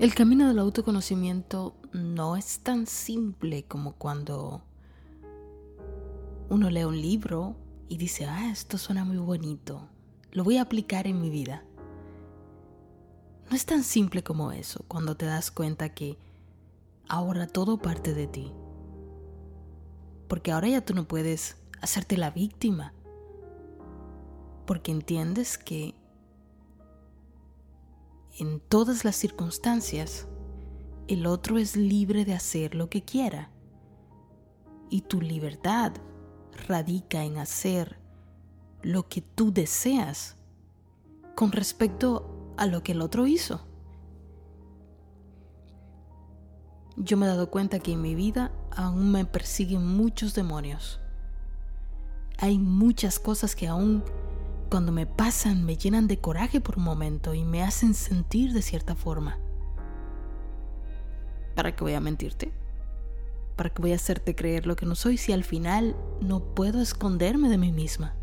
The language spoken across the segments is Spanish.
El camino del autoconocimiento no es tan simple como cuando uno lee un libro y dice, ah, esto suena muy bonito, lo voy a aplicar en mi vida. No es tan simple como eso cuando te das cuenta que ahora todo parte de ti. Porque ahora ya tú no puedes hacerte la víctima. Porque entiendes que en todas las circunstancias el otro es libre de hacer lo que quiera. Y tu libertad radica en hacer lo que tú deseas con respecto a lo que el otro hizo. Yo me he dado cuenta que en mi vida aún me persiguen muchos demonios. Hay muchas cosas que aún cuando me pasan me llenan de coraje por un momento y me hacen sentir de cierta forma. ¿Para qué voy a mentirte? ¿Para qué voy a hacerte creer lo que no soy si al final no puedo esconderme de mí misma?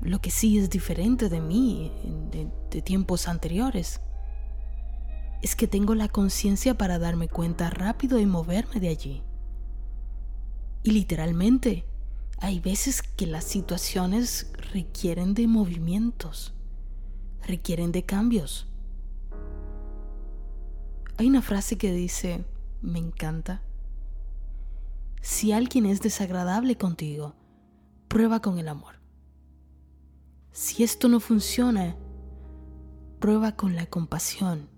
Lo que sí es diferente de mí, de, de tiempos anteriores, es que tengo la conciencia para darme cuenta rápido y moverme de allí. Y literalmente, hay veces que las situaciones requieren de movimientos, requieren de cambios. Hay una frase que dice, me encanta. Si alguien es desagradable contigo, prueba con el amor. Si esto no funciona, prueba con la compasión.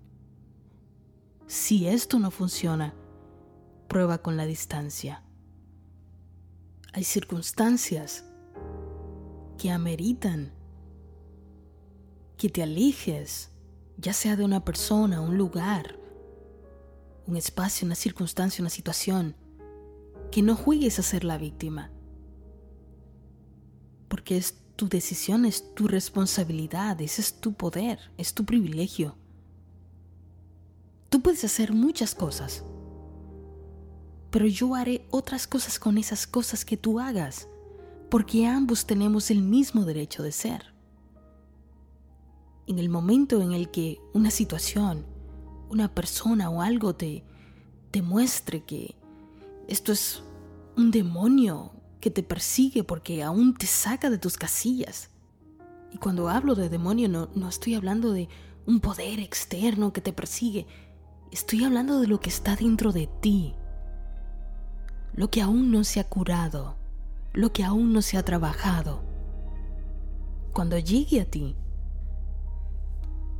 Si esto no funciona, prueba con la distancia. Hay circunstancias que ameritan que te alejes, ya sea de una persona, un lugar, un espacio, una circunstancia, una situación, que no juegues a ser la víctima. Porque es tu decisión, es tu responsabilidad, ese es tu poder, es tu privilegio. Tú puedes hacer muchas cosas, pero yo haré otras cosas con esas cosas que tú hagas, porque ambos tenemos el mismo derecho de ser. En el momento en el que una situación, una persona o algo te, te muestre que esto es un demonio que te persigue porque aún te saca de tus casillas. Y cuando hablo de demonio no, no estoy hablando de un poder externo que te persigue, Estoy hablando de lo que está dentro de ti, lo que aún no se ha curado, lo que aún no se ha trabajado. Cuando llegue a ti,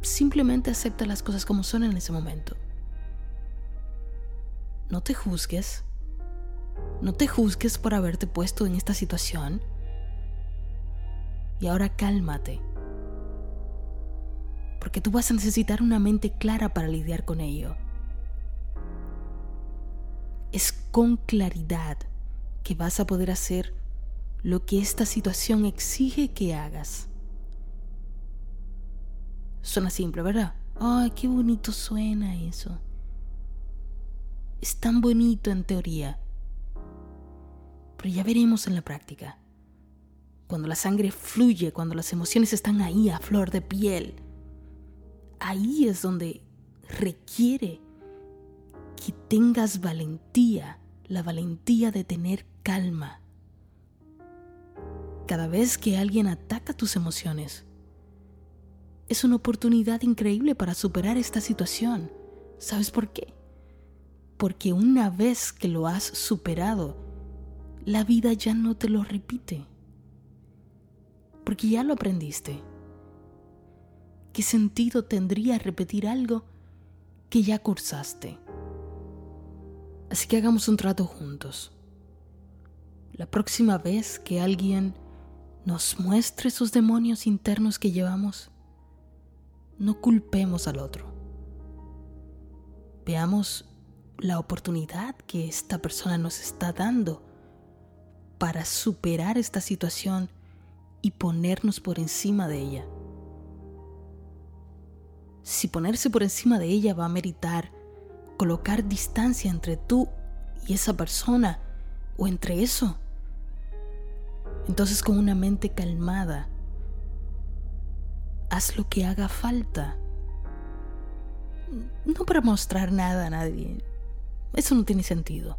simplemente acepta las cosas como son en ese momento. No te juzgues. No te juzgues por haberte puesto en esta situación. Y ahora cálmate porque tú vas a necesitar una mente clara para lidiar con ello. Es con claridad que vas a poder hacer lo que esta situación exige que hagas. Suena simple, ¿verdad? Ay, qué bonito suena eso. Es tan bonito en teoría. Pero ya veremos en la práctica. Cuando la sangre fluye, cuando las emociones están ahí a flor de piel ahí es donde requiere que tengas valentía, la valentía de tener calma. Cada vez que alguien ataca tus emociones, es una oportunidad increíble para superar esta situación. ¿Sabes por qué? Porque una vez que lo has superado, la vida ya no te lo repite. Porque ya lo aprendiste. ¿Qué sentido tendría repetir algo que ya cursaste? Así que hagamos un trato juntos. La próxima vez que alguien nos muestre esos demonios internos que llevamos, no culpemos al otro. Veamos la oportunidad que esta persona nos está dando para superar esta situación y ponernos por encima de ella si ponerse por encima de ella va a meritar colocar distancia entre tú y esa persona o entre eso. Entonces con una mente calmada, haz lo que haga falta. no para mostrar nada a nadie. Eso no tiene sentido.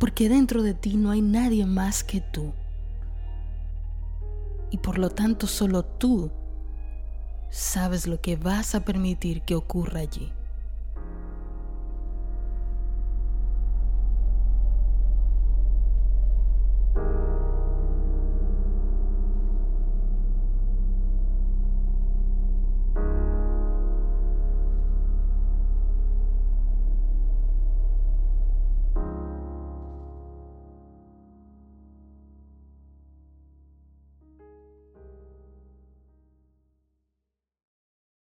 Porque dentro de ti no hay nadie más que tú. Y por lo tanto solo tú sabes lo que vas a permitir que ocurra allí.